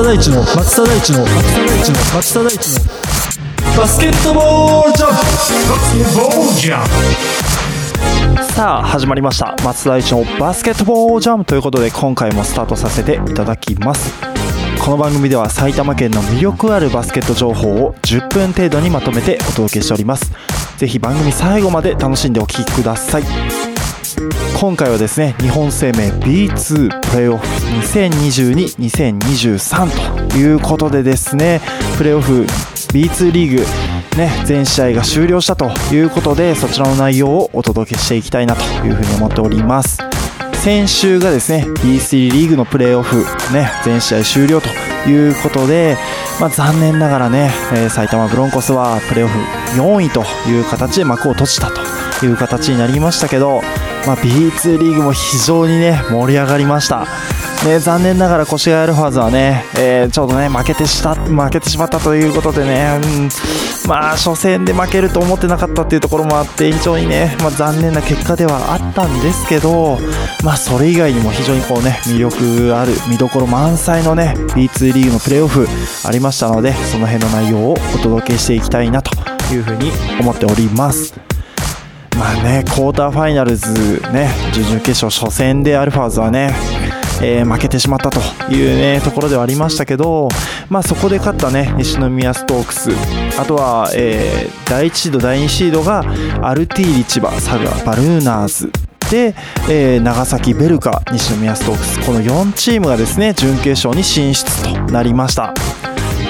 田大地の松田大地の松田大地の松田大地のバスケットボールジャンプバスケットボールジャンプさあ始まりました松田大地のバスケットボールジャムということで今回もスタートさせていただきますこの番組では埼玉県の魅力あるバスケット情報を10分程度にまとめてお届けしておりますぜひ番組最後まで楽しんでお聴きください今回はですね日本生命 B2 プレーオフ2022-2023ということでですねプレーオフ B2 リーグね、全試合が終了したということでそちらの内容をお届けしていきたいなというふうに思っております。先週がですね B3 リーグのプレーオフ、ね、全試合終了ということで、まあ、残念ながらね、えー埼玉ブロンコスはプレーオフ4位という形で幕を閉じたという形になりましたけど、まあ、B2 リーグも非常にね盛り上がりましたね、残念ながら越谷アルファーズはね、えーちょうどね負けてした負けてしまったということでね、うんまあ初戦で負けると思ってなかったっていうところもあって非常にね、まあ、残念な結果ではあったんですけど、まあ、それ以外にも非常にこうね魅力ある見どころ満載のね B2 リーグのプレーオフありましたのでその辺の内容をお届けしていきたいなというふうに思っております。まあね、クォーターファイナルズ、ね、準々決勝初戦でアルファーズはね、えー負けてしまったという、ね、ところではありましたけど、まあ、そこで勝った、ね、西宮ストークス。あとは、えー第1シード第2シードがアルティーリ千葉佐賀バルーナーズ。で、えー長崎ベルカ西宮ストークス。この4チームがですね準決勝に進出となりました。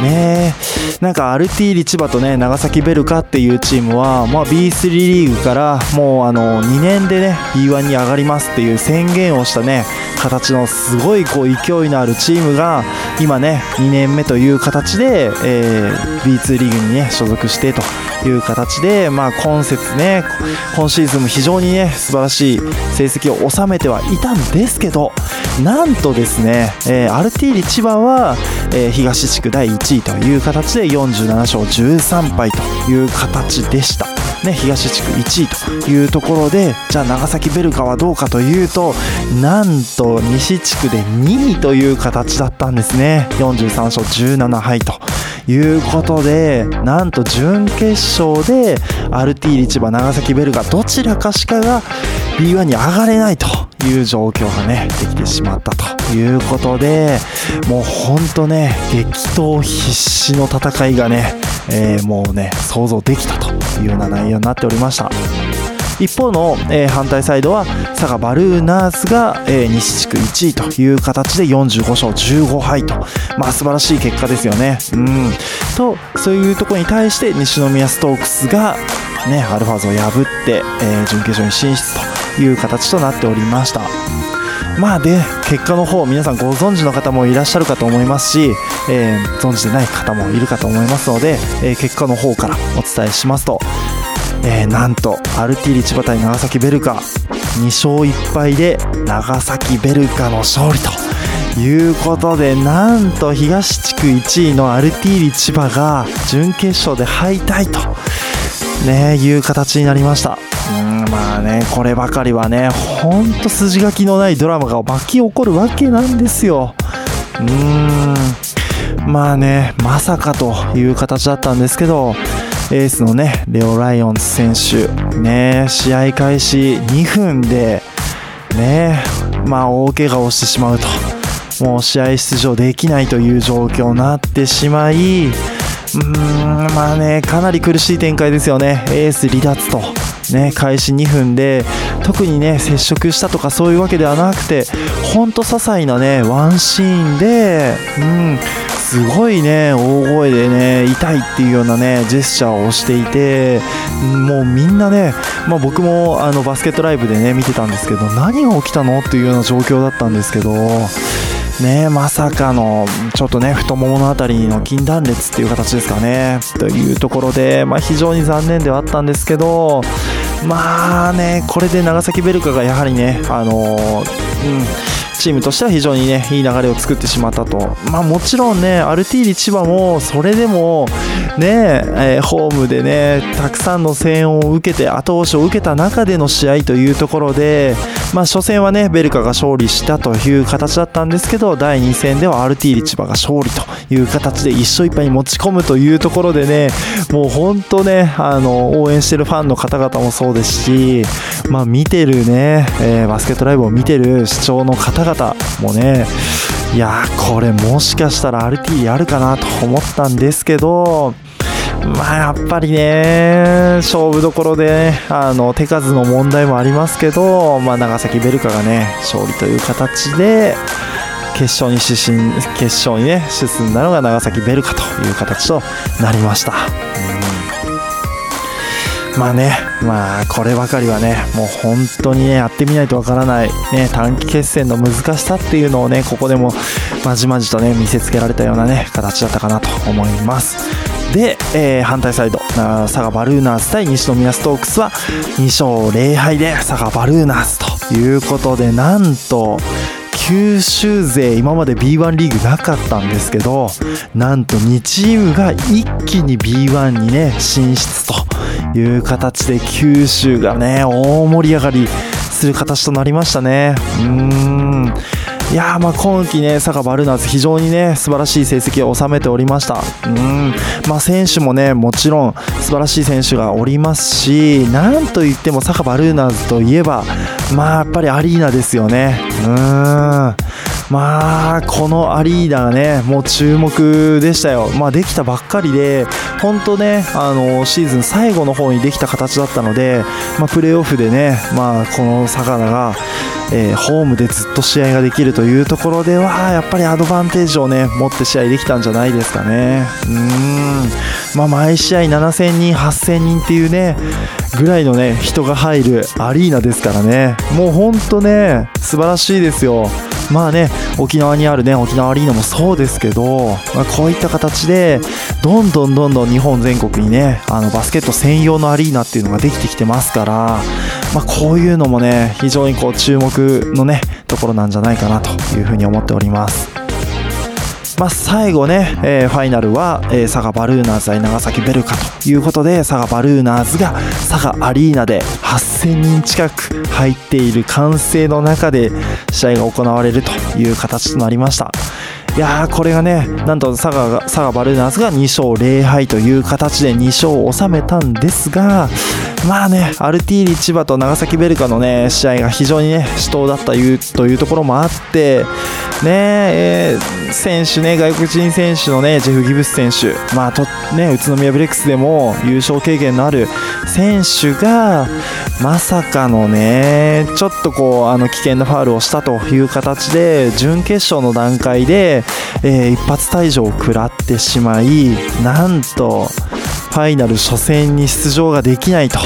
ね。なんかアルティーリ千葉とね長崎ベルカっていうチームは、まあ、B3 リーグからもうあの2年でね B1 に上がりますっていう宣言をしたね形のすごいこう勢いのあるチームが今ね2年目という形で、えー B2 リーグにね所属してという形で、まあ、今節ね今シーズンも非常にね素晴らしい成績を収めてはいたんですけどなんとですね、えーアルティーリ千葉は、えー東地区第1位という形で47勝13敗という形でした。ね、東地区1位というところでじゃあ長崎ベルカはどうかというとなんと西地区で2位という形だったんですね43勝17敗ということでなんと準決勝でアルティーリ千葉長崎ベルカどちらかしかが B1 に上がれないという状況がねできてしまったということでもうほんとね激闘必至の戦いがね、えーもうね想像できたというような内容になっておりました。一方の、えー反対サイドは佐賀バルーナーズが、えー西地区1位という形で45勝15敗と、まあ、素晴らしい結果ですよね。うん、とそういうところに対して西宮ストークスが、ね、アルファーズを破って、えー準決勝に進出という形となっておりました。まあで結果の方皆さんご存知の方もいらっしゃるかと思いますし、えー存じてない方もいるかと思いますので、えー結果の方からお伝えしますと、えーなんとアルティーリ千葉対長崎ベルカ2勝1敗で長崎ベルカの勝利ということでなんと東地区1位のアルティーリ千葉が準決勝で敗退と、ね、いう形になりました。まあねこればかりはねほんと筋書きのないドラマが巻き起こるわけなんですよ。うーんまあねまさかという形だったんですけどエースのねレオ・ライオンズ選手ね試合開始2分でねまあ大怪我をしてしまうともう試合出場できないという状況になってしまいうーんまあねかなり苦しい展開ですよね。エース離脱と。ね。開始2分で特にね接触したとかそういうわけではなくてほんと些細なねワンシーンでうんすごいね大声でね痛いっていうようなねジェスチャーをしていてもうみんなね、まあ、僕もあのバスケットライブでね見てたんですけど何が起きたのっていうような状況だったんですけどねまさかのちょっとね太もものあたりの筋断裂っていう形ですかねというところで、まあ、非常に残念ではあったんですけどまあねこれで長崎ベルカがやはりねあのうん。チームとしては非常にねいい流れを作ってしまったと。まあもちろんねアルティーリ千葉もそれでもね、えー、ホームでねたくさんの声援を受けて後押しを受けた中での試合というところでまあ初戦はねベルカが勝利したという形だったんですけど第2戦ではアルティーリ千葉が勝利という形で1勝1敗に持ち込むというところでねもう本当ねあの応援してるファンの方々もそうですしまあ見てるね、えー、バスケットライブを見てる視聴の方々もねいやこれもしかしたら RT やるかなと思ったんですけどまあやっぱりね勝負どころで、ね、あの手数の問題もありますけど、まあ、長崎ベルカがね勝利という形で決勝に進決勝にね進んだのが長崎ベルカという形となりました。まあね、まあこればかりはね、もう本当にね、やってみないとわからない、ね、短期決戦の難しさっていうのをね、ここでもまじまじとね、見せつけられたようなね、形だったかなと思います。で、えー、反対サイド、佐賀バルーナーズ対西宮ストークスは2勝0敗で佐賀バルーナーズということで、なんと、九州勢今まで B1 リーグなかったんですけどなんと2チームが一気に B1 にね進出という形で九州がね大盛り上がりする形となりましたねうーんいやまあ今季ね、佐賀バルナーズ非常にね、素晴らしい成績を収めておりました。うん。まあ選手もね、もちろん素晴らしい選手がおりますし、なんといっても佐賀バルナーズといえば、まあやっぱりアリーナですよね。うん。まあ、このアリーナがね、もう注目でしたよ。まあできたばっかりで、本当ね、あの、シーズン最後の方にできた形だったので、まあプレーオフでね、まあこの佐賀が、えー、ホームでずっと試合ができるというところではやっぱりアドバンテージをね持って試合できたんじゃないですかね。うん。まあ毎試合7000人8000人っていうねぐらいのね人が入るアリーナですからね。もうほんとね素晴らしいですよ。まあね、沖縄にあるね、沖縄アリーナもそうですけど、まあ、こういった形で、どんどんどんどん日本全国にね、あのバスケット専用のアリーナっていうのができてきてますから、まあ、こういうのもね、非常にこう注目のね、ところなんじゃないかなというふうに思っております。まあ、最後ね、えー、ファイナルは、えー、佐賀バルーナーズ対長崎ベルカということで佐賀バルーナーズが佐賀アリーナで8000人近く入っている歓声の中で試合が行われるという形となりました。いやこれがねなんと佐賀佐賀バルーナーズが2勝0敗という形で2勝を収めたんですがまあねアルティーリ千葉と長崎ベルカのね試合が非常にね死闘だったというところもあってねえー、選手ね外国人選手のねジェフ・ギブス選手まあとね宇都宮ブレックスでも優勝経験のある選手がまさかのねちょっとこうあの危険な。ファウルをしたという形で準決勝の段階でえー、一発退場を食らってしまいなんとファイナル初戦に出場ができないと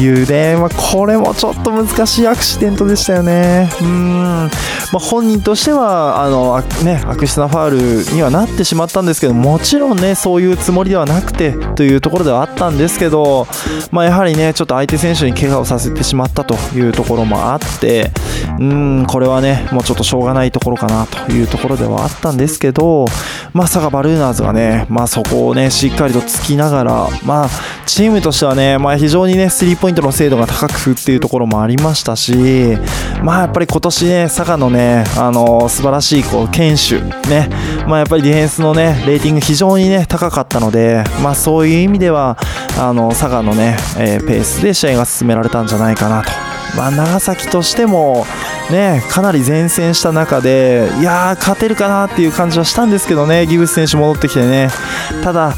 いうね、まあ、これもちょっと難しいアクシデントでしたよね。うん、まあ、本人としてはあの、ね、悪質なファウルにはなってしまったんですけどもちろんねそういうつもりではなくてというところではあったんですけど、まあ、やはりねちょっと相手選手に怪我をさせてしまったというところもあってうんこれはねもうちょっとしょうがないところかなというところではあったんですけどまさかバルーナーズがね、まあ、そこをねしっかりとつきながら、まあ、チームとしてはね、まあ、非常にねスリーポイントの精度が高くっていうところもありましたし、まあ、やっぱり今年ね佐賀のね、あのー、素晴らしいこう堅守ね、まあ、やっぱりディフェンスのねレーティング非常にね高かったので、まあ、そういう意味ではあの佐賀のね、えー、ペースで試合が進められたんじゃないかなと。まあ、長崎としても、ね、かなり前線した中で、いやー、勝てるかなっていう感じはしたんですけどね、ギブス選手戻ってきてね、ただ、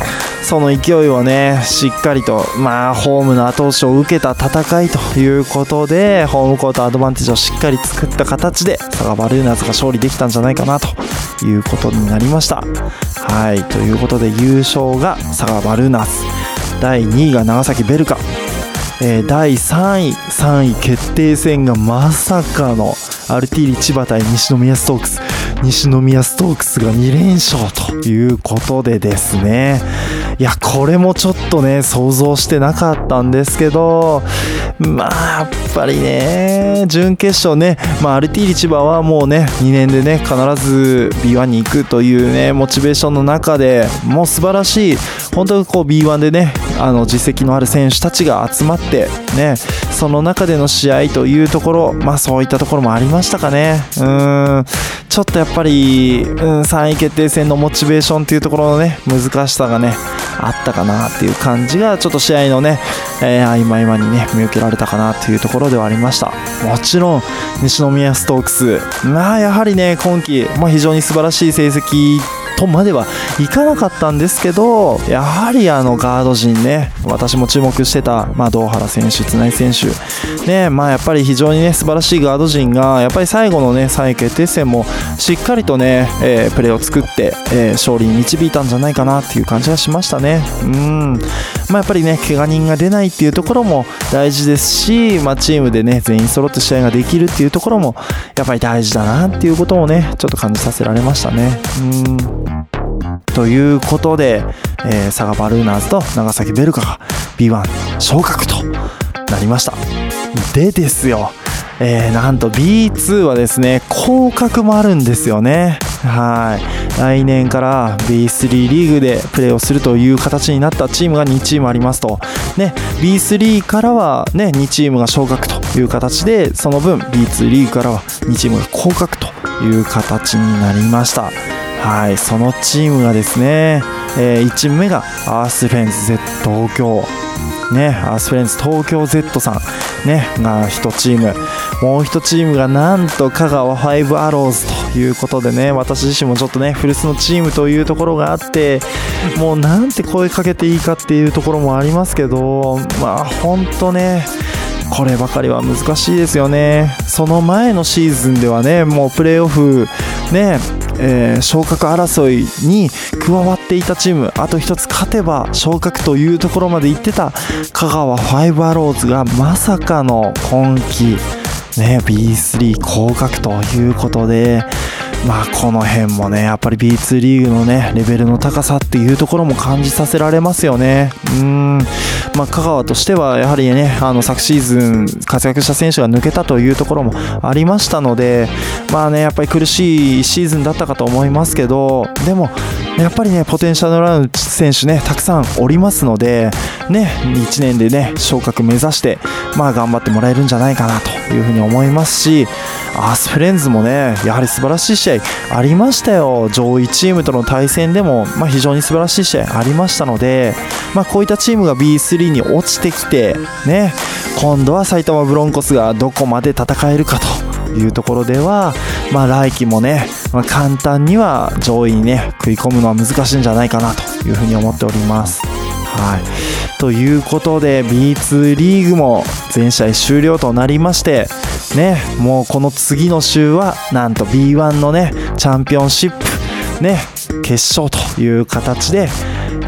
その勢いをね、しっかりと、まあ、ホームの後押しを受けた戦いということで、ホームコートアドバンテージをしっかり作った形で、佐賀バルーナーズが勝利できたんじゃないかなということになりました。はい、ということで優勝が佐賀バルーナーズ、第2位が長崎ベルカ、えー、第3位、3位決定戦がまさかのアルティーリ千葉対西宮ストークス。西宮ストークスが2連勝ということでですね。いやこれもちょっとね想像してなかったんですけどまあやっぱりね準決勝ね、まあ、アルティーリ千葉はもうね2年でね必ず B1 に行くというねモチベーションの中でもう素晴らしい本当にこう B1 でねあの実績のある選手たちが集まってねその中での試合というところまあそういったところもありましたかね。うん。ちょっとやっぱり、うん、3位決定戦のモチベーションというところのね難しさがねあったかなっていう感じがちょっと試合のね、えー、合間合間にね見受けられたかなというところではありました。もちろん西宮ストークス。まあやはりね今季、まあ、非常に素晴らしい成績とまではいかなかったんですけどやはりあのガード陣ね私も注目してた、まあ、堂原選手、綱井選手ねまあ、やっぱり非常にね素晴らしいガード陣がやっぱり最後のね3位決定戦もしっかりとね、えー、プレーを作って、えー、勝利に導いたんじゃないかなっていう感じがしましたね。うん。まあやっぱりね怪我人が出ないっていうところも大事ですし、まあ、チームでね全員揃って試合ができるっていうところもやっぱり大事だなっていうこともねちょっと感じさせられましたね。うん。ということで、えー、佐賀バルーナーズと長崎ベルカが B1 昇格となりました。でですよえー、なんと B2 はですね降格もあるんですよね。はい。来年から B3 リーグでプレーをするという形になったチームが2チームありますと、ね、B3 からは、ね、2チームが昇格という形でその分 B2 リーグからは2チームが降格という形になりました。はいそのチームがですね、えー、1チーム目がアースフレンズ Z 東京。ね、アースフレンズ東京 Z さん、ね、が1チーム、もう1チームがなんと香川ファイブアローズということでね、私自身もちょっとね、古巣のチームというところがあって、もうなんて声かけていいかっていうところもありますけど、まあ本当ね、こればかりは難しいですよね。その前のシーズンではね、もうプレーオフ、ね、えー、昇格争いに加わっていたチームあと1つ勝てば昇格というところまで行ってた香川ファイブアローズがまさかの今季、ね、B3 降格ということでまあこの辺もねやっぱり B2 リーグのねレベルの高さっていうところも感じさせられますよね。うん。まあ香川としてはやはりねあの昨シーズン活躍した選手が抜けたというところもありましたのでまあねやっぱり苦しいシーズンだったかと思いますけどでもやっぱりねポテンシャルのある選手ねたくさんおりますのでね1年でね昇格目指してまあ頑張ってもらえるんじゃないかなというふうに思いますしアースフレンズもねやはり素晴らしい試合ありましたよ。上位チームとの対戦でも、まあ、非常に素晴らしい試合ありましたので、まあ、こういったチームが B3 に落ちてきてね今度は埼玉ブロンコスがどこまで戦えるかというところでは、まあ、来季もね、まあ、簡単には上位にね食い込むのは難しいんじゃないかなというふうに思っております。はい、ということで B2 リーグも全試合終了となりましてねもうこの次の週はなんと B1 のねチャンピオンシップね決勝という形で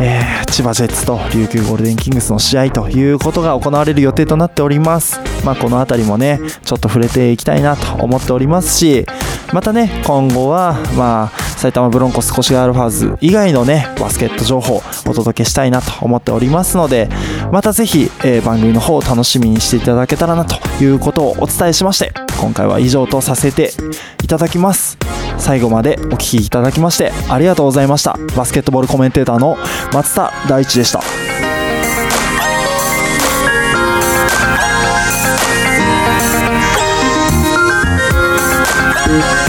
えー、千葉ジェッツと琉球ゴールデンキングスの試合ということが行われる予定となっております。まあ、この辺りもね、ちょっと触れていきたいなと思っておりますし、またね、今後は、まあ、埼玉ブロンコス越谷アルファーズ以外のね、バスケット情報をお届けしたいなと思っておりますので、またぜひ、えー、番組の方を楽しみにしていただけたらなということをお伝えしまして、今回は以上とさせていただきます。最後までお聴きいただきましてありがとうございました。バスケットボールコメンテーターの松田大地でした「